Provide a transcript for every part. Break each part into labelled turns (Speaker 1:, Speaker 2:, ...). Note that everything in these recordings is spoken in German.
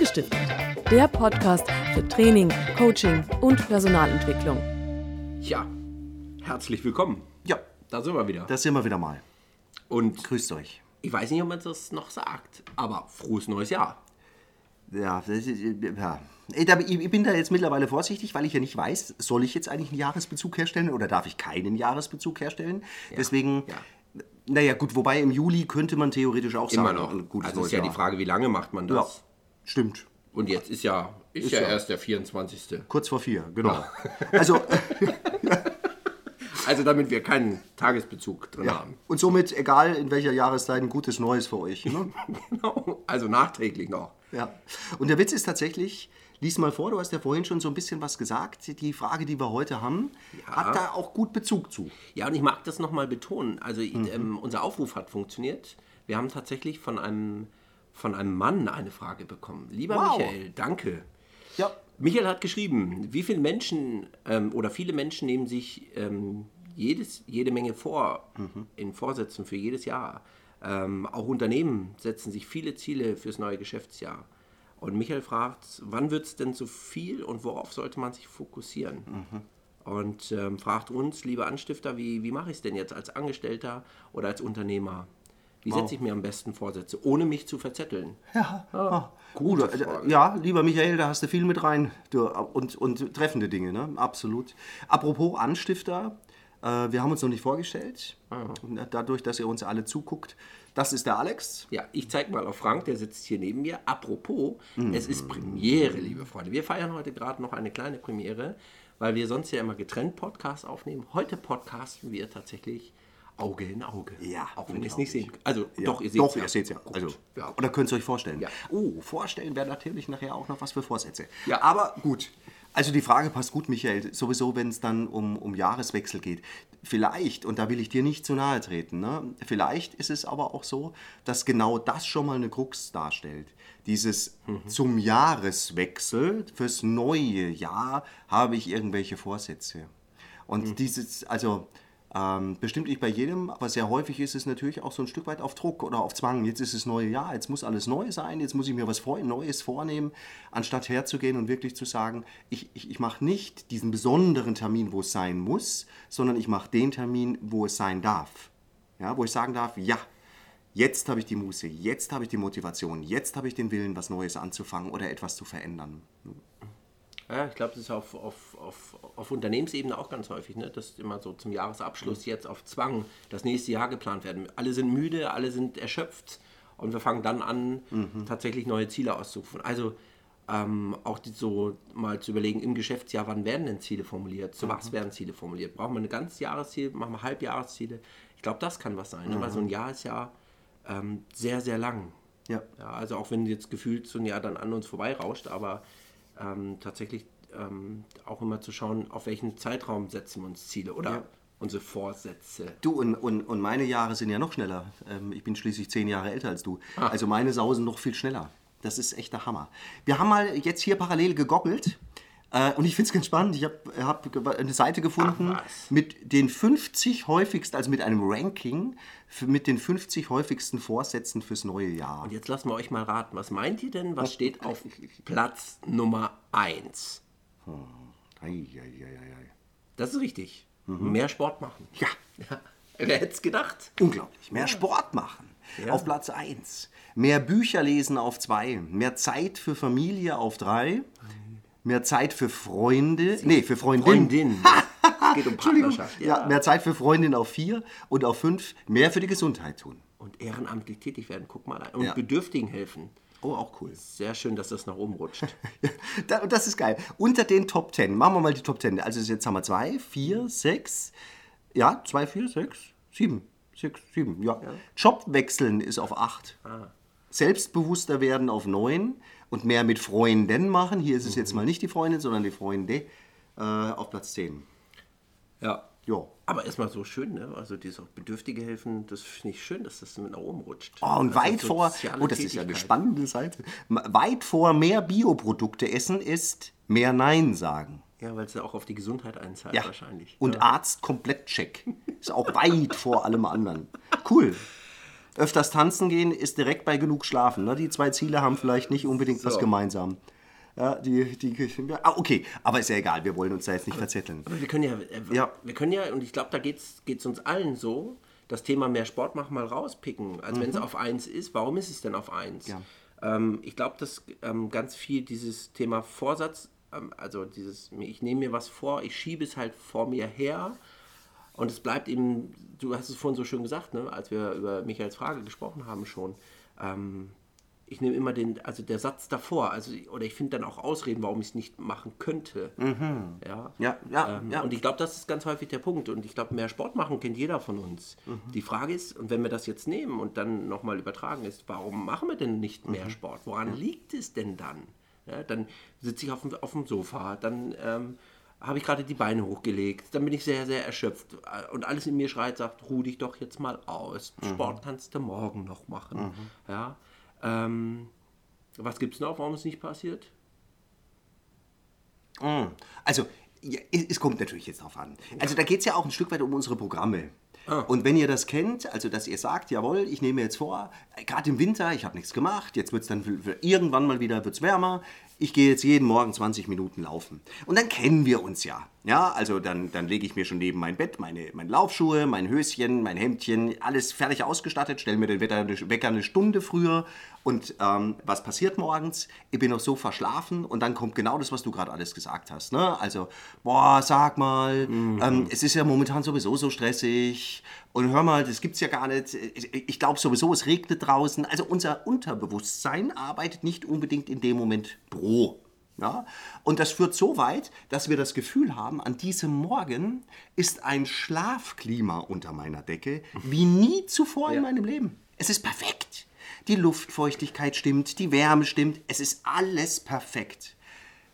Speaker 1: Angestiftet, der Podcast für Training, Coaching und Personalentwicklung.
Speaker 2: Ja, herzlich willkommen.
Speaker 3: Ja,
Speaker 2: Da sind wir wieder.
Speaker 3: das sind wir wieder mal.
Speaker 2: Und
Speaker 3: Grüßt euch.
Speaker 2: ich weiß nicht, ob man das noch sagt, aber frohes neues Jahr.
Speaker 3: Ja, das ist, ja. Ich da- ich bin da jetzt mittlerweile vorsichtig, weil ich ja nicht weiß, soll ich jetzt eigentlich einen Jahresbezug herstellen oder darf ich keinen Jahresbezug herstellen? Deswegen,
Speaker 2: ja.
Speaker 3: naja gut, wobei im Juli könnte man theoretisch auch
Speaker 2: Immer
Speaker 3: sagen,
Speaker 2: noch.
Speaker 3: ein gutes
Speaker 2: Also ist
Speaker 3: neues
Speaker 2: ja
Speaker 3: Jahr.
Speaker 2: die Frage, wie lange macht man
Speaker 3: Ja,
Speaker 2: das?
Speaker 3: Stimmt.
Speaker 2: Und jetzt ist ja, ist,
Speaker 3: Ist
Speaker 2: ja,
Speaker 3: ja.
Speaker 2: erst der 24.
Speaker 3: Kurz vor vier, genau. Also,
Speaker 2: Also damit wir keinen Tagesbezug drin
Speaker 3: ja.
Speaker 2: haben.
Speaker 3: Und somit, egal in welcher Jahreszeit, ein gutes Neues für euch. Ne?
Speaker 2: Genau. Also nachträglich noch.
Speaker 3: Ja. Und der Witz ist tatsächlich, lies mal vor, du hast ja vorhin schon so ein bisschen was gesagt. Die Frage, die wir heute haben, hat da auch gut Bezug zu.
Speaker 2: Ja, und ich mag das nochmal betonen. Also ähm, unser Aufruf hat funktioniert. Wir haben tatsächlich von einem, von einem Mann eine Frage bekommen. Lieber
Speaker 3: Wow.
Speaker 2: Michael, danke.
Speaker 3: Ja.
Speaker 2: Michael hat geschrieben, wie viele Menschen ähm, oder viele Menschen nehmen sich ähm, jedes, jede Menge vor in Vorsätzen für jedes Jahr. Ähm, auch Unternehmen setzen sich viele Ziele fürs neue Geschäftsjahr. Und Michael fragt, wann wird es denn zu viel und worauf sollte man sich fokussieren? Und ähm, fragt uns, liebe Anstifter, wie, wie mache ich es denn jetzt als Angestellter oder als Unternehmer? Wie setze ich mir am besten Vorsätze, ohne mich zu verzetteln?
Speaker 3: Ja, ah,
Speaker 2: gute
Speaker 3: gut.
Speaker 2: Frage.
Speaker 3: Ja, lieber Michael, da hast du viel mit rein. Du, und, und treffende Dinge, ne? Absolut. Apropos Anstifter, äh, wir haben uns noch nicht vorgestellt. Und Dadurch, dass ihr uns alle zuguckt. Das ist der Alex.
Speaker 2: Ja, ich zeige mal auf Frank, der sitzt hier neben mir. Apropos,
Speaker 3: Mhm.
Speaker 2: es ist Premiere, liebe Freunde. Wir feiern heute gerade noch eine kleine Premiere, weil wir sonst ja immer getrennt Podcasts aufnehmen. Heute podcasten wir tatsächlich Auge in Auge.
Speaker 3: Ja,
Speaker 2: auch wenn ihr es nicht sehen Also,
Speaker 3: Ja,
Speaker 2: doch, ihr seht
Speaker 3: Doch,
Speaker 2: ja.
Speaker 3: ihr seht ja.
Speaker 2: Gut.
Speaker 3: Also,
Speaker 2: ja.
Speaker 3: Oder könnt ihr euch vorstellen.
Speaker 2: Ja.
Speaker 3: Oh, vorstellen wäre natürlich nachher auch noch was für Vorsätze.
Speaker 2: Ja.
Speaker 3: Aber gut. Also die Frage passt gut, Michael, sowieso, wenn es dann um, um Jahreswechsel geht. Vielleicht, und da will ich dir nicht zu nahe treten, ne? vielleicht ist es aber auch so, dass genau das schon mal eine Krux darstellt. Dieses zum Jahreswechsel, fürs neue Jahr habe ich irgendwelche Vorsätze. Und dieses, also ähm, bestimmt nicht bei jedem, aber sehr häufig ist es natürlich auch so ein Stück weit auf Druck oder auf Zwang. Jetzt ist es neue Jahr, jetzt muss alles neu sein, jetzt muss ich mir was Neues vornehmen, anstatt herzugehen und wirklich zu sagen, ich, ich, ich mache nicht diesen besonderen Termin, wo es sein muss, sondern ich mache den Termin, wo es sein darf. Ja, wo ich sagen darf, ja, jetzt habe ich die Muße, jetzt habe ich die Motivation, jetzt habe ich den Willen, was Neues anzufangen oder etwas zu verändern.
Speaker 2: Ja, ich glaube, das ist auf, auf, auf, auf Unternehmensebene auch ganz häufig, ne? dass immer so zum Jahresabschluss jetzt auf Zwang das nächste Jahr geplant werden. Alle sind müde, alle sind erschöpft und wir fangen dann an, tatsächlich neue Ziele auszurufen. Also ähm, auch die, so mal zu überlegen, im Geschäftsjahr, wann werden denn Ziele formuliert? Zu was werden Ziele formuliert? Brauchen wir ein ganzes Jahresziel? Machen wir Halbjahresziele? Ich glaube, das kann was sein, ne? weil so ein Jahr ist ja ähm, sehr, sehr lang.
Speaker 3: Ja.
Speaker 2: Ja, also auch wenn jetzt gefühlt so ein Jahr dann an uns vorbeirauscht, aber ähm, tatsächlich ähm, auch immer zu schauen, auf welchen Zeitraum setzen wir uns Ziele oder unsere Vorsätze.
Speaker 3: Du, und, und, und meine Jahre sind ja noch schneller. Ähm, ich bin schließlich zehn Jahre älter als du. Also meine sausen noch viel schneller. Das ist echt der Hammer. Wir haben mal jetzt hier parallel gegoggelt. Äh, und ich finde es ganz spannend. Ich habe hab eine Seite gefunden
Speaker 2: Ach,
Speaker 3: mit den 50 häufigsten, also mit einem Ranking mit den 50 häufigsten Vorsätzen fürs neue Jahr.
Speaker 2: Und jetzt lassen wir euch mal raten, was meint ihr denn, was steht auf Platz Nummer 1?
Speaker 3: Ei, ei, ei, ei, ei.
Speaker 2: Das ist richtig. Mehr Sport machen.
Speaker 3: Ja,
Speaker 2: Ja. Wer hätte es gedacht?
Speaker 3: unglaublich. Mehr Sport machen.
Speaker 2: Ja.
Speaker 3: Auf Platz 1. Mehr Bücher lesen auf 2. Mehr Zeit für Familie auf 3. Mehr Zeit für Freunde. Nee, für Freundin.
Speaker 2: Freundin. Es geht um. Partnerschaft.
Speaker 3: Ja. mehr Zeit für Freundin auf 4. Und auf 5. Mehr für die Gesundheit tun.
Speaker 2: Und ehrenamtlich tätig werden, guck mal. Und
Speaker 3: Ja.
Speaker 2: Bedürftigen helfen.
Speaker 3: Oh, auch cool.
Speaker 2: Sehr schön, dass das nach oben rutscht.
Speaker 3: Da- Das ist geil. Unter den Top 10. Machen wir mal die Top 10. Also jetzt haben wir 2, 4, 6. Ja, 2, 4, 6, 7. 6, 7, ja. Job wechseln ist auf 8. Selbstbewusster werden auf 9. Und mehr mit Freunden machen. Hier ist es jetzt mal nicht die Freundin, sondern die Freunde. Äh, auf Platz 10.
Speaker 2: Ja.
Speaker 3: Ja.
Speaker 2: Aber erstmal so schön, ne? Also dieses auch Bedürftige helfen, das finde ich schön, dass das mit nach oben rutscht.
Speaker 3: Oh, und
Speaker 2: Das
Speaker 3: weit vor, oh, das ist ja eine spannende Seite. Weit vor mehr Bioprodukte essen ist mehr Nein sagen.
Speaker 2: Ja, weil es ja auch auf die Gesundheit einzahlt
Speaker 3: Ja.
Speaker 2: wahrscheinlich.
Speaker 3: Und Arzt komplett check. Ist auch weit vor allem anderen. Cool. Öfters tanzen gehen ist direkt bei genug Schlafen. Ne? Die zwei Ziele haben vielleicht nicht unbedingt was
Speaker 2: So.
Speaker 3: gemeinsam. Ja, die, die, ah, okay, aber ist ja egal, wir wollen uns da jetzt nicht verzetteln.
Speaker 2: Aber wir können ja, äh,
Speaker 3: Ja.
Speaker 2: wir können ja, und ich glaube, da geht es uns allen so, das Thema mehr Sport machen mal rauspicken. Also wenn es auf eins ist, warum ist es denn auf eins?
Speaker 3: Mhm. Ja.
Speaker 2: Ähm, ich glaube, dass ähm, ganz viel dieses Thema Vorsatz, ähm, also dieses, ich nehme mir was vor, ich schiebe es halt vor mir her und es bleibt eben, du hast es vorhin so schön gesagt, ne, als wir über Michaels Frage gesprochen haben schon, ähm, ich nehme immer den, also der Satz davor, also oder ich finde dann auch Ausreden, warum ich es nicht machen könnte. Ja,
Speaker 3: Mhm. Ja, ja,
Speaker 2: ähm,
Speaker 3: ja.
Speaker 2: Und ich glaube, das ist ganz häufig der Punkt. Und ich glaube, mehr Sport machen kennt jeder von uns.
Speaker 3: Mhm.
Speaker 2: Die Frage ist, und wenn wir das jetzt nehmen und dann nochmal übertragen ist, warum machen wir denn nicht mehr
Speaker 3: Mhm.
Speaker 2: Sport? Woran liegt es denn dann? Ja, dann sitze ich auf dem, auf dem Sofa, dann ähm, habe ich gerade die Beine hochgelegt, dann bin ich sehr, sehr erschöpft. Und alles in mir schreit, sagt, ruh dich doch jetzt mal aus.
Speaker 3: Mhm.
Speaker 2: Sport kannst du morgen noch machen. Ja, ähm, was gibt es noch, warum es nicht passiert?
Speaker 3: Also, ja, es kommt natürlich jetzt drauf an. Also, da geht es ja auch ein Stück weit um unsere Programme.
Speaker 2: Ah.
Speaker 3: Und wenn ihr das kennt, also dass ihr sagt, jawohl, ich nehme jetzt vor, gerade im Winter, ich habe nichts gemacht, jetzt wird es dann irgendwann mal wieder wird's wärmer, ich gehe jetzt jeden Morgen 20 Minuten laufen. Und dann kennen wir uns ja. Ja, also dann, dann lege ich mir schon neben mein Bett meine, meine Laufschuhe, mein Höschen, mein Hemdchen, alles fertig ausgestattet, stelle mir den Wecker, Wecker eine Stunde früher. Und ähm, was passiert morgens? Ich bin noch so verschlafen und dann kommt genau das, was du gerade alles gesagt hast. Ne? Also, boah, sag mal, ähm, es ist ja momentan sowieso so stressig. Und hör mal, das gibt's ja gar nicht. Ich glaube sowieso, es regnet draußen. Also unser Unterbewusstsein arbeitet nicht unbedingt in dem Moment pro. Ja? Und das führt so weit, dass wir das Gefühl haben, an diesem Morgen ist ein Schlafklima unter meiner Decke wie nie zuvor in meinem Leben. Es ist perfekt. Die Luftfeuchtigkeit stimmt, die Wärme stimmt, es ist alles perfekt.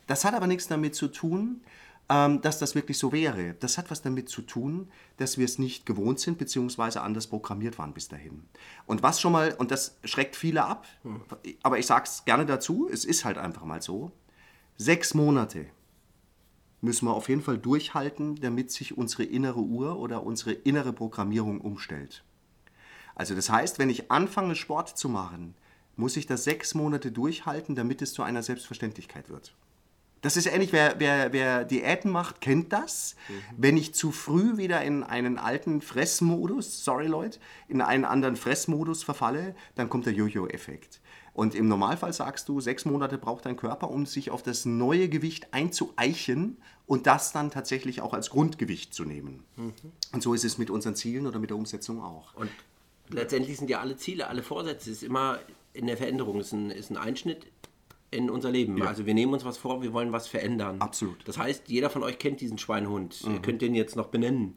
Speaker 3: Das hat aber nichts damit zu tun, ähm, dass das wirklich so wäre. Das hat was damit zu tun, dass wir es nicht gewohnt sind, beziehungsweise anders programmiert waren bis dahin. Und was schon mal, und das schreckt viele ab, aber ich sage es gerne dazu, es ist halt einfach mal so, sechs Monate müssen wir auf jeden Fall durchhalten, damit sich unsere innere Uhr oder unsere innere Programmierung umstellt. Also das heißt, wenn ich anfange, Sport zu machen, muss ich das sechs Monate durchhalten, damit es zu einer Selbstverständlichkeit wird. Das ist ähnlich, wer, wer, wer Diäten macht, kennt das. Wenn ich zu früh wieder in einen alten Fressmodus, sorry Leute, in einen anderen Fressmodus verfalle, dann kommt der Jojo-Effekt. Und im Normalfall sagst du, sechs Monate braucht dein Körper, um sich auf das neue Gewicht einzueichen und das dann tatsächlich auch als Grundgewicht zu nehmen. Und so ist es mit unseren Zielen oder mit der Umsetzung auch.
Speaker 2: Und letztendlich sind ja alle Ziele, alle Vorsätze, ist immer in der Veränderung, ist ein, ist ein Einschnitt in unser Leben. Also wir nehmen uns was vor, wir wollen was verändern.
Speaker 3: Absolut.
Speaker 2: Das heißt, jeder von euch kennt diesen Schweinehund. Ihr könnt den jetzt noch benennen.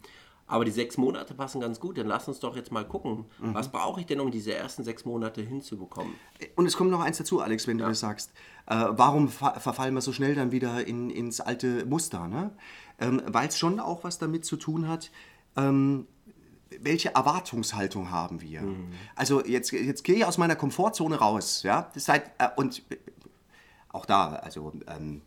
Speaker 2: Aber die sechs Monate passen ganz gut. Dann lass uns doch jetzt mal gucken, was brauche ich denn, um diese ersten sechs Monate hinzubekommen?
Speaker 3: Und es kommt noch eins dazu, Alex, wenn du das sagst. Äh, warum ver verfallen wir so schnell dann wieder in, ins alte Muster? Ne? Ähm, Weil es schon auch was damit zu tun hat, ähm, welche Erwartungshaltung haben wir? Also jetzt, jetzt gehe ich aus meiner Komfortzone raus. Ja? Das seid, äh, und auch da, also ähm,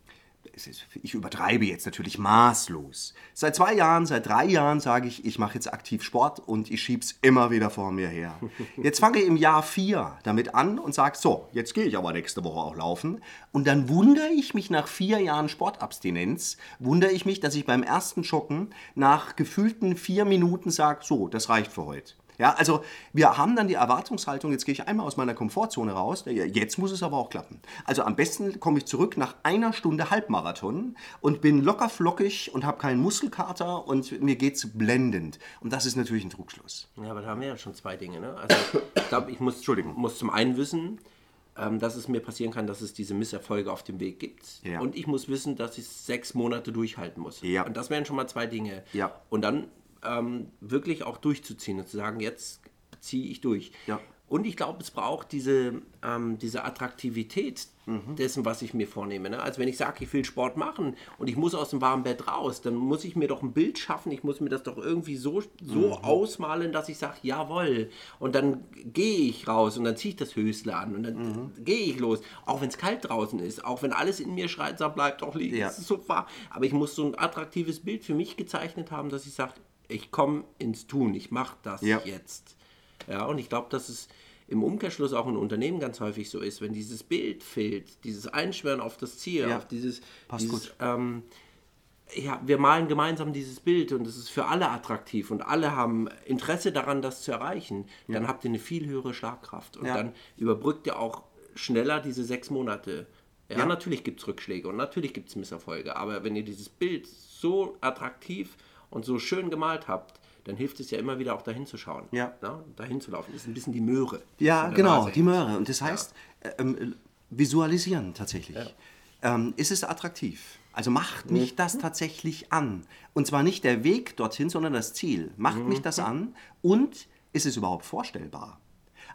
Speaker 3: es ich übertreibe jetzt natürlich maßlos. Seit zwei Jahren, seit drei Jahren sage ich, ich mache jetzt aktiv Sport und ich schieb's immer wieder vor mir her. Jetzt fange ich im Jahr vier damit an und sage, so, jetzt gehe ich aber nächste Woche auch laufen. Und dann wundere ich mich nach vier Jahren Sportabstinenz, wundere ich mich, dass ich beim ersten Joggen nach gefühlten vier Minuten sage, so, das reicht für heute. Ja, also wir haben dann die Erwartungshaltung, jetzt gehe ich einmal aus meiner Komfortzone raus, jetzt muss es aber auch klappen. Also am besten komme ich zurück nach einer Stunde Halbmarathon und bin locker flockig und habe keinen Muskelkater und mir geht's blendend. Und das ist natürlich ein Trugschluss.
Speaker 2: Ja, aber da haben wir ja schon zwei Dinge. Ne? Also ich glaube, ich muss, muss zum einen wissen, ähm, dass es mir passieren kann, dass es diese Misserfolge auf dem Weg gibt.
Speaker 3: Ja.
Speaker 2: Und ich muss wissen, dass ich sechs Monate durchhalten muss.
Speaker 3: Ja.
Speaker 2: Und das wären schon mal zwei Dinge.
Speaker 3: Ja.
Speaker 2: Und dann ähm, wirklich auch durchzuziehen und zu sagen, jetzt ziehe ich durch.
Speaker 3: Ja.
Speaker 2: Und ich glaube, es braucht diese, ähm, diese Attraktivität
Speaker 3: Mhm.
Speaker 2: dessen, was ich mir vornehme. Ne? Also wenn ich sage, ich will Sport machen und ich muss aus dem warmen Bett raus, dann muss ich mir doch ein Bild schaffen, ich muss mir das doch irgendwie so, so
Speaker 3: Mhm.
Speaker 2: ausmalen, dass ich sage, jawohl. Und dann gehe ich raus und dann ziehe ich das Hösle an und dann
Speaker 3: Mhm.
Speaker 2: gehe ich los. Auch wenn es kalt draußen ist, auch wenn alles in mir schreit, sagt, bleib doch liegen,
Speaker 3: Ja.
Speaker 2: es ist so wahr. Aber ich muss so ein attraktives Bild für mich gezeichnet haben, dass ich sage, ich komme ins Tun, ich mache das
Speaker 3: Ja.
Speaker 2: jetzt. Ja, und ich glaube, dass es im Umkehrschluss auch in Unternehmen ganz häufig so ist, wenn dieses Bild fehlt, dieses Einschwören auf das Ziel,
Speaker 3: Ja,
Speaker 2: auf dieses,
Speaker 3: passt
Speaker 2: dieses
Speaker 3: gut.
Speaker 2: Ähm, ja, wir malen gemeinsam dieses Bild und es ist für alle attraktiv und alle haben Interesse daran, das zu erreichen, dann habt ihr eine viel höhere Schlagkraft und
Speaker 3: Ja.
Speaker 2: dann überbrückt ihr auch schneller diese sechs Monate. Ja,
Speaker 3: Ja.
Speaker 2: natürlich gibt es Rückschläge und natürlich gibt es Misserfolge, aber wenn ihr dieses Bild so attraktiv und so schön gemalt habt, dann hilft es ja immer wieder auch dahin zu schauen.
Speaker 3: Ja.
Speaker 2: dahin zu laufen. Das ist ein bisschen die Möhre.
Speaker 3: Ja, genau, die. Möhre. Und das heißt, äh, ähm, visualisieren tatsächlich. Ähm, ist es attraktiv? Also macht
Speaker 2: Mhm.
Speaker 3: mich das tatsächlich an? Und zwar nicht der Weg dorthin, sondern das Ziel. Macht mich
Speaker 2: Mhm.
Speaker 3: das an? Und ist es überhaupt vorstellbar?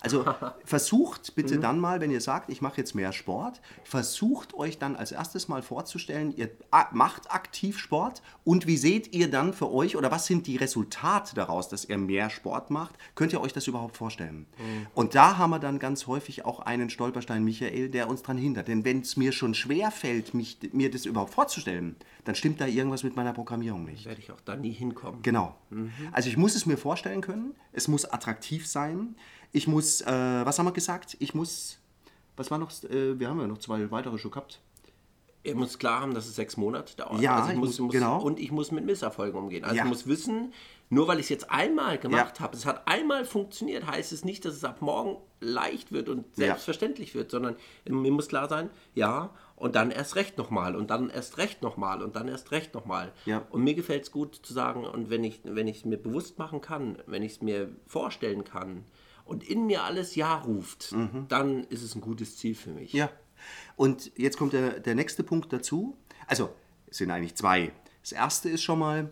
Speaker 3: Also versucht bitte
Speaker 2: Mhm.
Speaker 3: dann mal, wenn ihr sagt, ich mache jetzt mehr Sport, versucht euch dann als erstes mal vorzustellen, ihr macht aktiv Sport und wie seht ihr dann für euch oder was sind die Resultate daraus, dass ihr mehr Sport macht? Könnt ihr euch das überhaupt vorstellen? Und da haben wir dann ganz häufig auch einen Stolperstein, Michael, der uns daran hindert. Denn wenn es mir schon schwer fällt, mich, mir das überhaupt vorzustellen, dann stimmt da irgendwas mit meiner Programmierung nicht.
Speaker 2: Werde ich auch da nie hinkommen.
Speaker 3: Genau. Also ich muss es mir vorstellen können. Es muss attraktiv sein. Ich muss, äh, was haben wir gesagt? Ich muss, was war noch, äh, wir haben ja noch zwei weitere schon gehabt.
Speaker 2: Ihr müsst klar haben, dass es sechs Monate dauert.
Speaker 3: Ja,
Speaker 2: also ich
Speaker 3: ich
Speaker 2: muss,
Speaker 3: muss-
Speaker 2: muss,
Speaker 3: genau.
Speaker 2: Und ich muss mit Misserfolgen umgehen. Also
Speaker 3: Ja.
Speaker 2: ich muss wissen, nur weil ich es jetzt einmal gemacht
Speaker 3: Ja.
Speaker 2: habe, es hat einmal funktioniert, heißt es nicht, dass es ab morgen leicht wird und
Speaker 3: Ja.
Speaker 2: selbstverständlich wird, sondern mir muss klar sein, ja, und dann erst recht nochmal und dann erst recht nochmal und dann erst recht nochmal.
Speaker 3: Ja.
Speaker 2: Und mir gefällt es gut zu sagen, und wenn ich wenn ich es mir bewusst machen kann, wenn ich es mir vorstellen kann und in mir alles Ja ruft, dann ist es ein gutes Ziel für mich.
Speaker 3: Mhm. Ja. Und jetzt kommt der, der nächste Punkt dazu. Also, es sind eigentlich zwei. Das erste ist schon mal,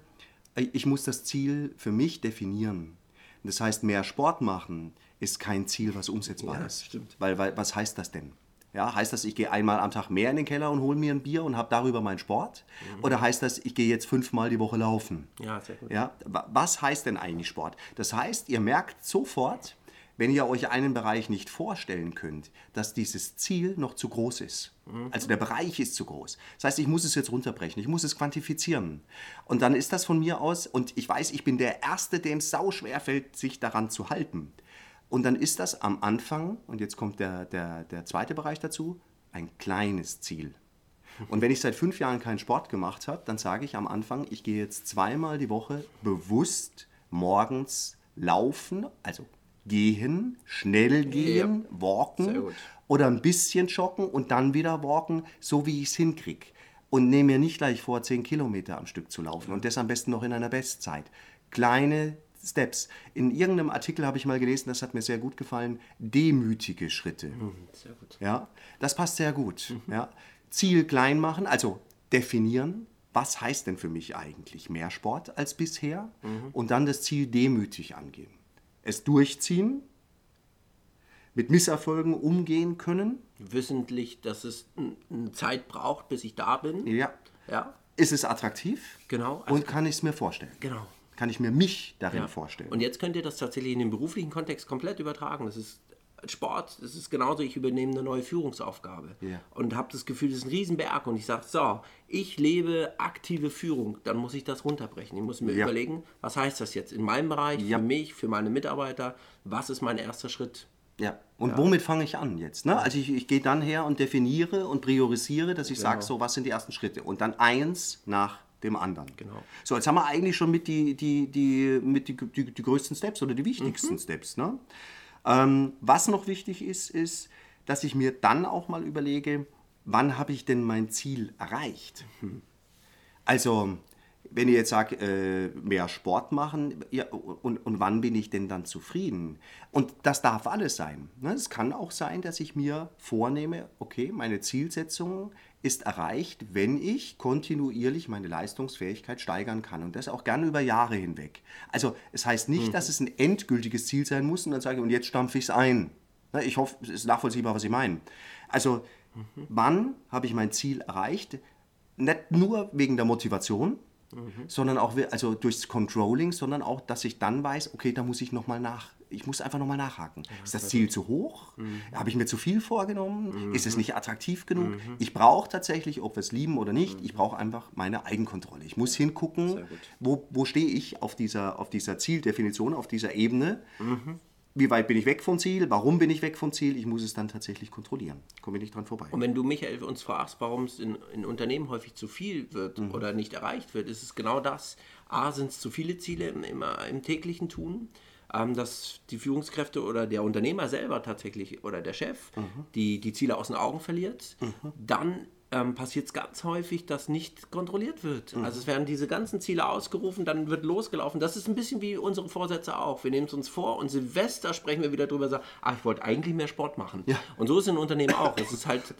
Speaker 3: ich muss das Ziel für mich definieren. Das heißt, mehr Sport machen ist kein Ziel, was umsetzbar
Speaker 2: Ja,
Speaker 3: ist.
Speaker 2: stimmt.
Speaker 3: Weil, weil, was heißt das denn? Ja, heißt das, ich gehe einmal am Tag mehr in den Keller und hole mir ein Bier und habe darüber meinen Sport? Oder heißt das, ich gehe jetzt fünfmal die Woche laufen?
Speaker 2: Ja, sehr gut.
Speaker 3: Ja, wa- was heißt denn eigentlich Sport? Das heißt, ihr merkt sofort, wenn ihr euch einen Bereich nicht vorstellen könnt, dass dieses Ziel noch zu groß ist. Also der Bereich ist zu groß. Das heißt, ich muss es jetzt runterbrechen, ich muss es quantifizieren. Und dann ist das von mir aus, und ich weiß, ich bin der Erste, dem es sauschwer fällt, sich daran zu halten. Und dann ist das am Anfang, und jetzt kommt der, der, der zweite Bereich dazu, ein kleines Ziel. Und wenn ich seit fünf Jahren keinen Sport gemacht habe, dann sage ich am Anfang, ich gehe jetzt zweimal die Woche bewusst morgens laufen, also gehen, schnell gehen,
Speaker 2: Sehr
Speaker 3: walken oder ein bisschen joggen und dann wieder walken, so wie ich es hinkriege. Und nehme mir nicht gleich vor, 10 Kilometer am Stück zu laufen und das am besten noch in einer Bestzeit. Kleine Steps. In irgendeinem Artikel habe ich mal gelesen, das hat mir sehr gut gefallen, demütige Schritte.
Speaker 2: Sehr gut.
Speaker 3: Ja, das passt sehr gut. Ja. Ziel klein machen, also definieren, was heißt denn für mich eigentlich mehr Sport als bisher und dann das Ziel demütig angehen. Es durchziehen, mit Misserfolgen umgehen können.
Speaker 2: Wissentlich, dass es eine Zeit braucht, bis ich da bin.
Speaker 3: Ja.
Speaker 2: Ja,
Speaker 3: Ist es attraktiv?
Speaker 2: genau. Also,
Speaker 3: Und kann ich es mir vorstellen?
Speaker 2: genau.
Speaker 3: Kann ich mir mich darin
Speaker 2: Ja.
Speaker 3: vorstellen?
Speaker 2: Und jetzt könnt ihr das tatsächlich in den beruflichen Kontext komplett übertragen. Das ist Sport, das ist genauso, ich übernehme eine neue Führungsaufgabe
Speaker 3: Ja.
Speaker 2: und habe das Gefühl, das ist ein Riesenberg und ich sage, so, ich lebe aktive Führung, dann muss ich das runterbrechen. Ich muss mir
Speaker 3: Ja.
Speaker 2: überlegen, was heißt das jetzt in meinem Bereich,
Speaker 3: Ja.
Speaker 2: für mich, für meine Mitarbeiter, was ist mein erster Schritt?
Speaker 3: Ja. Und womit fange ich an jetzt? Ne? Also ich, ich gehe dann her und definiere und priorisiere, dass ich sage, so, was sind die ersten Schritte? Und dann eins nach dem anderen.
Speaker 2: Genau.
Speaker 3: So, jetzt haben wir eigentlich schon mit die, die, die, mit die, die, die größten Steps oder die wichtigsten Steps. Ne? Ähm, was noch wichtig ist, ist, dass ich mir dann auch mal überlege, wann habe ich denn mein Ziel erreicht? Also, wenn ihr jetzt sagt, äh, mehr Sport machen, ja, und, und wann bin ich denn dann zufrieden? Und das darf alles sein. Ne? Es kann auch sein, dass ich mir vornehme, okay, meine Zielsetzung ist erreicht, wenn ich kontinuierlich meine Leistungsfähigkeit steigern kann. Und das auch gerne über Jahre hinweg. Also, es heißt nicht, dass es ein endgültiges Ziel sein muss und dann sage ich, und jetzt stampfe ich es ein. Ne? Ich hoffe, es ist nachvollziehbar, was ich meine. Also, wann habe ich mein Ziel erreicht? Nicht nur wegen der Motivation, sondern auch also durchs Controlling, sondern auch, dass ich dann weiß, okay, da muss ich noch mal nach, ich muss einfach noch mal nachhaken. ist das Ziel zu hoch? Habe ich mir zu viel vorgenommen? Ist es nicht attraktiv genug? Ich brauche tatsächlich, ob wir es lieben oder nicht, ich brauche einfach meine Eigenkontrolle. Ich muss hingucken, wo, wo stehe ich auf dieser, auf dieser Zieldefinition, auf dieser Ebene wie weit bin ich weg vom Ziel, warum bin ich weg vom Ziel, ich muss es dann tatsächlich kontrollieren. Komme ich nicht dran vorbei.
Speaker 2: Und wenn du, Michael, uns fragst, warum es in, in Unternehmen häufig zu viel wird
Speaker 3: Mhm.
Speaker 2: oder nicht erreicht wird, ist es genau das. A, sind es zu viele Ziele im, im, im täglichen Tun, dass die Führungskräfte oder der Unternehmer selber tatsächlich oder der Chef
Speaker 3: Mhm.
Speaker 2: die, die Ziele aus den Augen verliert. Dann ähm, passiert es ganz häufig, dass nicht kontrolliert wird.
Speaker 3: Mhm.
Speaker 2: Also es werden diese ganzen Ziele ausgerufen, dann wird losgelaufen. Das ist ein bisschen wie unsere Vorsätze auch. Wir nehmen es uns vor und Silvester sprechen wir wieder drüber, sagen, ah, ich wollte eigentlich mehr Sport machen.
Speaker 3: Ja.
Speaker 2: Und so ist es in Unternehmen auch. Das ist halt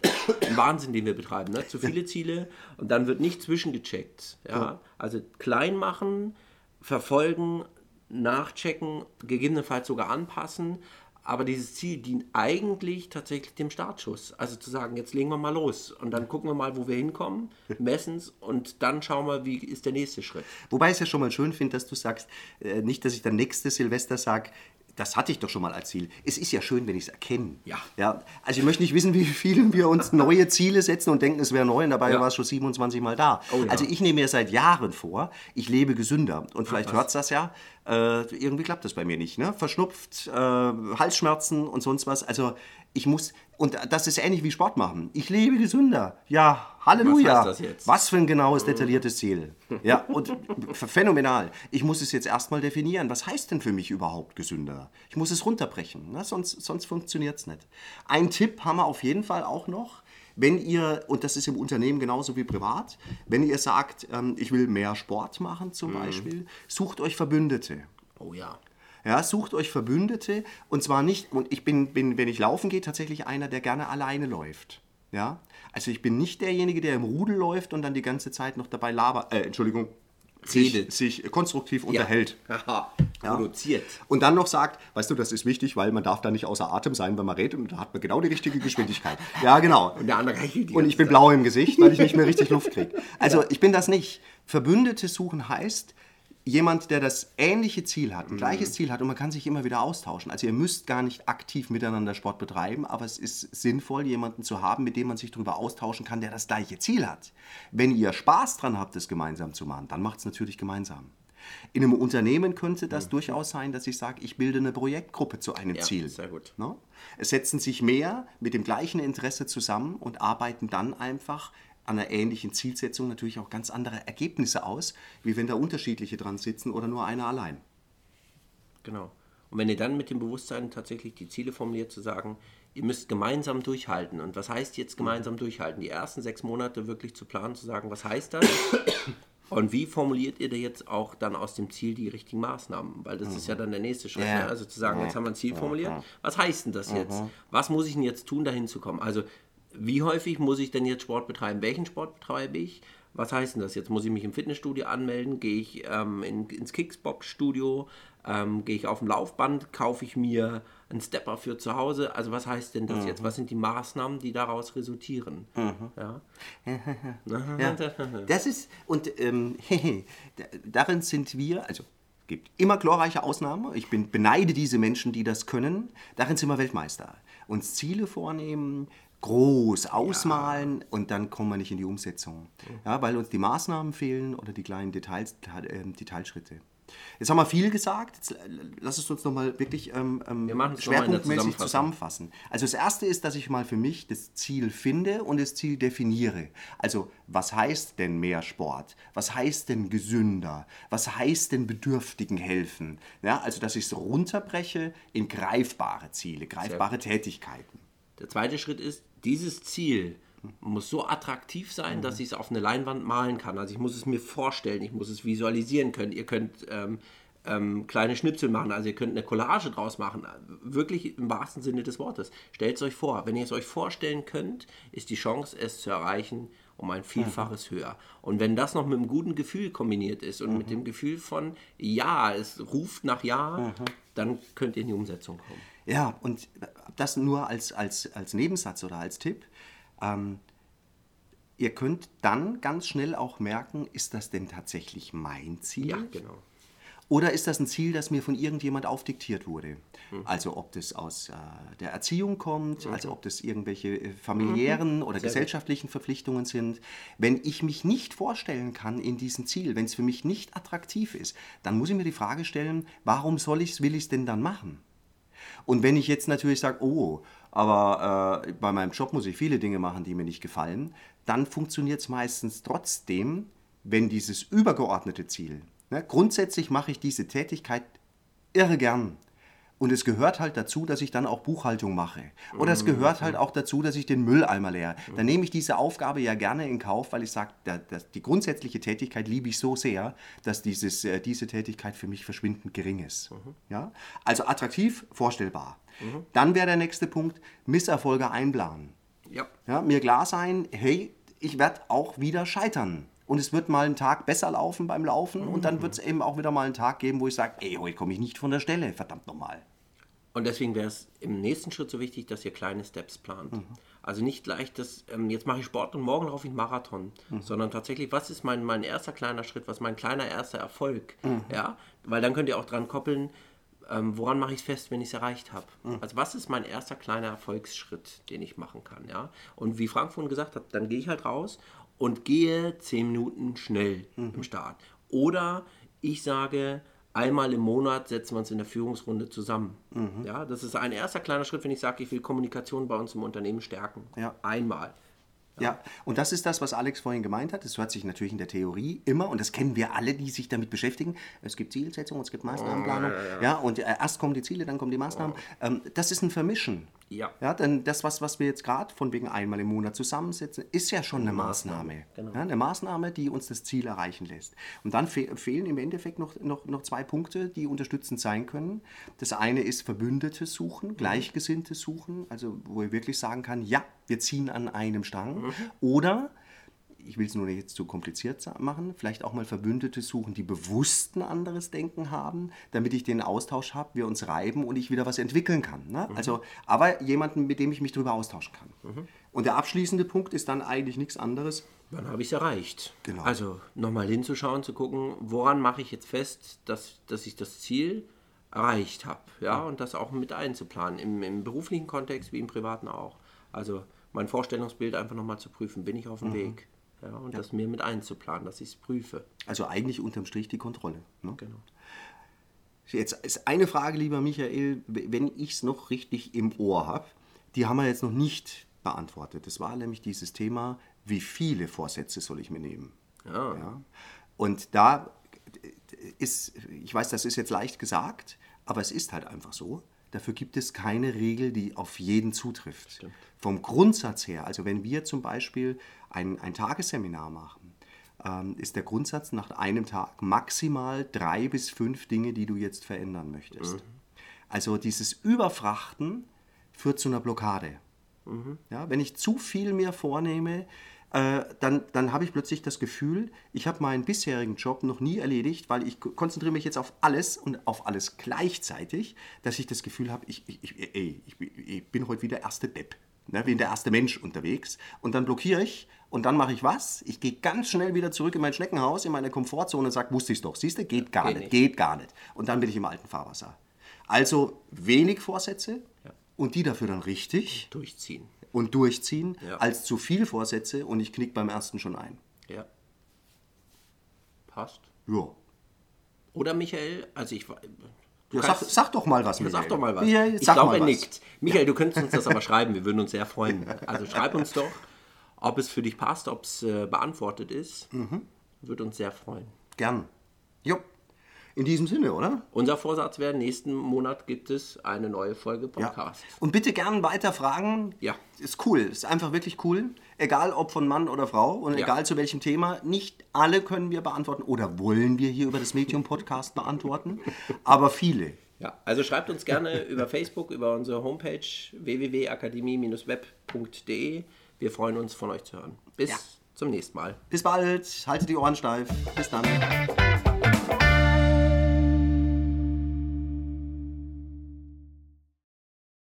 Speaker 2: ein Wahnsinn, den wir betreiben. Ne? Zu viele Ziele und dann wird nicht zwischengecheckt. Ja? Also klein machen, verfolgen, nachchecken, gegebenenfalls sogar anpassen. Aber dieses Ziel dient eigentlich tatsächlich dem Startschuss. Also zu sagen, jetzt legen wir mal los und dann gucken wir mal, wo wir hinkommen, messen es und dann schauen wir, wie ist der nächste Schritt.
Speaker 3: Wobei ich es ja schon mal schön finde, dass du sagst, äh, nicht, dass ich dann nächstes Silvester sage, das hatte ich doch schon mal als Ziel. Es ist ja schön, wenn ich es erkenne.
Speaker 2: Ja.
Speaker 3: ja. Also ich möchte nicht wissen, wie vielen wir uns neue Ziele setzen und denken, es wäre neu und dabei
Speaker 2: Ja.
Speaker 3: war es schon 27 Mal da.
Speaker 2: Oh ja.
Speaker 3: Also ich nehme mir seit Jahren vor, ich lebe gesünder. Und vielleicht hört es das ja, äh, irgendwie klappt das bei mir nicht. Ne? Verschnupft, äh, Halsschmerzen und sonst was. Also ich muss, und das ist ähnlich wie Sport machen. Ich lebe gesünder. Ja, Halleluja.
Speaker 2: Was?
Speaker 3: Was für ein genaues, detailliertes Ziel. Ja, und phänomenal. Ich muss es jetzt erstmal definieren. Was heißt denn für mich überhaupt gesünder? Ich muss es runterbrechen, ne? sonst, sonst funktioniert es nicht. Ein Tipp haben wir auf jeden Fall auch noch. Wenn ihr, und das ist im Unternehmen genauso wie privat, wenn ihr sagt, ähm, ich will mehr Sport machen zum Beispiel, sucht euch Verbündete.
Speaker 2: Oh ja.
Speaker 3: Ja, sucht euch Verbündete und zwar nicht, und ich bin, bin, wenn ich laufen gehe, tatsächlich einer, der gerne alleine läuft. Ja, also ich bin nicht derjenige, der im Rudel läuft und dann die ganze Zeit noch dabei labert, äh, Entschuldigung, sich, sich konstruktiv unterhält.
Speaker 2: Haha,
Speaker 3: Ja.
Speaker 2: produziert.
Speaker 3: Und dann noch sagt, weißt du, das ist wichtig, weil man darf da nicht außer Atem sein, wenn man redet und da hat man genau die richtige Geschwindigkeit. Ja, genau.
Speaker 2: Und der andere hechelt die
Speaker 3: Und ich bin blau im Gesicht, weil ich nicht mehr richtig Luft kriege. Also ich bin das nicht. Verbündete suchen heißt, jemand, der das ähnliche Ziel hat, ein gleiches Ziel hat und man kann sich immer wieder austauschen. Also ihr müsst gar nicht aktiv miteinander Sport betreiben, aber es ist sinnvoll, jemanden zu haben, mit dem man sich darüber austauschen kann, der das gleiche Ziel hat. Wenn ihr Spaß dran habt, das gemeinsam zu machen, dann macht es natürlich gemeinsam. In einem Unternehmen könnte das durchaus sein, dass ich sage, ich bilde eine Projektgruppe zu einem
Speaker 2: Ja,
Speaker 3: Ziel.
Speaker 2: sehr gut.
Speaker 3: Ne? Es setzen sich mehr mit dem gleichen Interesse zusammen und arbeiten dann einfach an einer ähnlichen Zielsetzung natürlich auch ganz andere Ergebnisse aus, wie wenn da unterschiedliche dran sitzen oder nur einer allein.
Speaker 2: Genau. Und wenn ihr dann mit dem Bewusstsein tatsächlich die Ziele formuliert, zu sagen, ihr müsst gemeinsam durchhalten. Und was heißt jetzt gemeinsam durchhalten? Die ersten sechs Monate wirklich zu planen, zu sagen, was heißt das? Und wie formuliert ihr da jetzt auch dann aus dem Ziel die richtigen Maßnahmen? Weil das ist ja dann der nächste Schritt.
Speaker 3: Ja.
Speaker 2: Ne? Also zu sagen, jetzt haben wir ein Ziel formuliert. Was heißt denn das jetzt? Was muss ich denn jetzt tun, dahin zu kommen? Also wie häufig muss ich denn jetzt Sport betreiben? Welchen Sport betreibe ich? Was heißt denn das jetzt? Muss ich mich im Fitnessstudio anmelden? Gehe ich ähm, in, ins Kickbox-Studio? Ähm, gehe ich auf dem Laufband? Kaufe ich mir einen Stepper für zu Hause? Also was heißt denn das jetzt? Was sind die Maßnahmen, die daraus resultieren? Ja?
Speaker 3: Ja, das ist, und ähm, da- darin sind wir, also es gibt immer glorreiche Ausnahmen, ich bin, beneide diese Menschen, die das können, darin sind wir Weltmeister. Uns Ziele vornehmen, groß ausmalen und dann kommen wir nicht in die Umsetzung. Ja, weil uns die Maßnahmen fehlen oder die kleinen Details, Detail- ähm, Detailschritte. Jetzt haben wir viel gesagt, jetzt äh, lass es uns nochmal wirklich ähm, ähm,
Speaker 2: Wir
Speaker 3: schwerpunktmäßig zusammenfassen. Also das Erste ist, dass ich mal für mich das Ziel finde und das Ziel definiere. Also was heißt denn mehr Sport? Was heißt denn gesünder? Was heißt denn Bedürftigen helfen? Ja, also dass ich es runterbreche in greifbare Ziele, greifbare Tätigkeiten.
Speaker 2: Der zweite Schritt ist, dieses Ziel muss so attraktiv sein, dass ich es auf eine Leinwand malen kann. Also ich muss es mir vorstellen, ich muss es visualisieren können. Ihr könnt ähm, ähm, kleine Schnipsel machen, also ihr könnt eine Collage draus machen. Wirklich im wahrsten Sinne des Wortes. Stellt es euch vor. Wenn ihr es euch vorstellen könnt, ist die Chance, es zu erreichen, um ein Vielfaches höher. Und wenn das noch mit einem guten Gefühl kombiniert ist und mit dem Gefühl von Ja, es ruft nach Ja, dann könnt ihr in die Umsetzung kommen.
Speaker 3: Ja, und das nur als, als, als Nebensatz oder als Tipp. Ähm, ihr könnt dann ganz schnell auch merken, ist das denn tatsächlich mein Ziel?
Speaker 2: Ja, genau.
Speaker 3: Oder ist das ein Ziel, das mir von irgendjemand aufdiktiert wurde? Also ob das aus äh, der Erziehung kommt, also ob das irgendwelche äh, familiären oder gesellschaftlichen Verpflichtungen sind. Wenn ich mich nicht vorstellen kann in diesem Ziel, wenn es für mich nicht attraktiv ist, dann muss ich mir die Frage stellen, warum soll ich es, will ich es denn dann machen? Und wenn ich jetzt natürlich sage, oh, aber äh, bei meinem Job muss ich viele Dinge machen, die mir nicht gefallen, dann funktioniert es meistens trotzdem, wenn dieses übergeordnete Ziel, ne, grundsätzlich mache ich diese Tätigkeit irre gern. Und es gehört halt dazu, dass ich dann auch Buchhaltung mache. Oder es gehört halt auch dazu, dass ich den Mülleimer leere. Dann nehme ich diese Aufgabe ja gerne in Kauf, weil ich sage, die grundsätzliche Tätigkeit liebe ich so sehr, dass dieses, äh, diese Tätigkeit für mich verschwindend gering ist. Ja? Also attraktiv, vorstellbar. Dann wäre der nächste Punkt, Misserfolge einplanen.
Speaker 2: Ja.
Speaker 3: Ja, mir klar sein, hey, ich werde auch wieder scheitern. Und es wird mal einen Tag besser laufen beim Laufen und dann wird es eben auch wieder mal einen Tag geben, wo ich sage, ey, heute komme ich nicht von der Stelle, verdammt nochmal.
Speaker 2: Und deswegen wäre es im nächsten Schritt so wichtig, dass ihr kleine Steps plant.
Speaker 3: Mhm.
Speaker 2: Also nicht leicht, dass ähm, jetzt mache ich Sport und morgen laufe ich Marathon,
Speaker 3: Mhm.
Speaker 2: sondern tatsächlich, was ist mein, mein erster kleiner Schritt, was ist mein kleiner erster Erfolg?
Speaker 3: Mhm.
Speaker 2: Ja, weil dann könnt ihr auch dran koppeln, ähm, woran mache ich es fest, wenn ich es erreicht habe?
Speaker 3: Mhm.
Speaker 2: Also was ist mein erster kleiner Erfolgsschritt, den ich machen kann? Ja, und wie Frank vorhin gesagt hat, dann gehe ich halt raus und gehe zehn Minuten schnell
Speaker 3: Mhm.
Speaker 2: im Start. Oder ich sage, einmal im Monat setzen wir uns in der Führungsrunde zusammen.
Speaker 3: Mhm.
Speaker 2: Ja, das ist ein erster kleiner Schritt, wenn ich sage, ich will Kommunikation bei uns im Unternehmen stärken.
Speaker 3: Ja.
Speaker 2: Einmal.
Speaker 3: Ja, und das ist das, was Alex vorhin gemeint hat. Das hört sich natürlich in der Theorie immer, und das kennen wir alle, die sich damit beschäftigen. Es gibt Zielsetzung, es gibt Maßnahmenplanung. ja, und äh, erst kommen die Ziele, dann kommen die Maßnahmen. Ähm, das ist ein Vermischen.
Speaker 2: Ja.
Speaker 3: Ja, denn das, was, was wir jetzt gerade von wegen einmal im Monat zusammensetzen, ist ja schon eine Maßnahme.
Speaker 2: genau.
Speaker 3: Ja, eine Maßnahme, die uns das Ziel erreichen lässt. Und dann fe fehlen im Endeffekt noch, noch, noch zwei Punkte, die unterstützend sein können. Das eine ist Verbündete suchen, Gleichgesinnte suchen, also wo ich wirklich sagen kann, ja, wir ziehen an einem Strang. Oder ich will es nur nicht jetzt zu kompliziert machen, vielleicht auch mal Verbündete suchen, die bewusst ein anderes Denken haben, damit ich den Austausch habe, wir uns reiben und ich wieder was entwickeln kann. Ne? Also, aber jemanden, mit dem ich mich darüber austauschen kann. Und der abschließende Punkt ist dann eigentlich nichts anderes.
Speaker 2: Wann habe ich es erreicht?
Speaker 3: Genau.
Speaker 2: Also nochmal hinzuschauen, zu gucken, woran mache ich jetzt fest, dass, dass ich das Ziel erreicht habe. Ja, und das auch mit einzuplanen, im, im beruflichen Kontext wie im privaten auch. Also mein Vorstellungsbild einfach nochmal zu prüfen, bin ich auf dem Weg? Ja, und das mir mit einzuplanen, dass ich es prüfe.
Speaker 3: Also eigentlich unterm Strich die Kontrolle. Ne?
Speaker 2: Genau.
Speaker 3: Jetzt ist eine Frage, lieber Michael, wenn ich es noch richtig im Ohr habe, die haben wir jetzt noch nicht beantwortet. Das war nämlich dieses Thema, wie viele Vorsätze soll ich mir nehmen?
Speaker 2: Ja.
Speaker 3: Ja. Und da ist, ich weiß, das ist jetzt leicht gesagt, aber es ist halt einfach so. Dafür gibt es keine Regel, die auf jeden zutrifft. Vom Grundsatz her, also wenn wir zum Beispiel ein, ein Tagesseminar machen, ähm, ist der Grundsatz nach einem Tag maximal drei bis fünf Dinge, die du jetzt verändern möchtest. Also dieses Überfrachten führt zu einer Blockade. Ja, wenn ich zu viel mir vornehme, äh, dann, dann habe ich plötzlich das Gefühl, ich habe meinen bisherigen Job noch nie erledigt, weil ich ko- konzentriere mich jetzt auf alles und auf alles gleichzeitig, dass ich das Gefühl habe, ich, ich, ich, ey, ich, bin- ich bin heute wieder erste Depp, ne, wie der erste Mensch unterwegs. Und dann blockiere ich und dann mache ich was? Ich gehe ganz schnell wieder zurück in mein Schneckenhaus, in meine Komfortzone und sage, wusste ich doch, siehst du, geht gar
Speaker 2: Geht
Speaker 3: nicht,
Speaker 2: nicht.
Speaker 3: geht gar nicht. Und dann bin ich im alten Fahrwasser. Also wenig Vorsätze und die dafür dann richtig
Speaker 2: Durchziehen.
Speaker 3: und durchziehen,
Speaker 2: Ja.
Speaker 3: als zu viel Vorsätze und ich knick beim ersten schon ein.
Speaker 2: Ja. Passt.
Speaker 3: Ja.
Speaker 2: Oder Michael, also ich war. Du
Speaker 3: ja sag,
Speaker 2: kannst-
Speaker 3: sag doch mal was,
Speaker 2: Ja,
Speaker 3: Michael.
Speaker 2: sag doch mal was.
Speaker 3: Michael,
Speaker 2: ich glaube, er nickt. Michael, du könntest uns das aber schreiben. Wir würden uns sehr freuen. Also schreib uns doch, ob es für dich passt, ob es äh, beantwortet ist.
Speaker 3: Mhm.
Speaker 2: Würde uns sehr freuen.
Speaker 3: Gern. Jo. In diesem Sinne, oder?
Speaker 2: Unser Vorsatz wäre, nächsten Monat gibt es eine neue Folge Podcast.
Speaker 3: Und bitte gern weiter fragen.
Speaker 2: Ja.
Speaker 3: Ist cool. Ist einfach wirklich cool. Egal ob von Mann oder Frau und
Speaker 2: Ja.
Speaker 3: egal zu welchem Thema. Nicht alle können wir beantworten oder wollen wir hier über das Medium-Podcast beantworten, aber viele.
Speaker 2: Ja, also schreibt uns gerne über Facebook, über unsere Homepage www.akademie-web.de. Wir freuen uns, von euch zu hören. Bis
Speaker 3: Ja.
Speaker 2: zum nächsten Mal.
Speaker 3: Bis bald. Haltet die Ohren steif. Bis dann.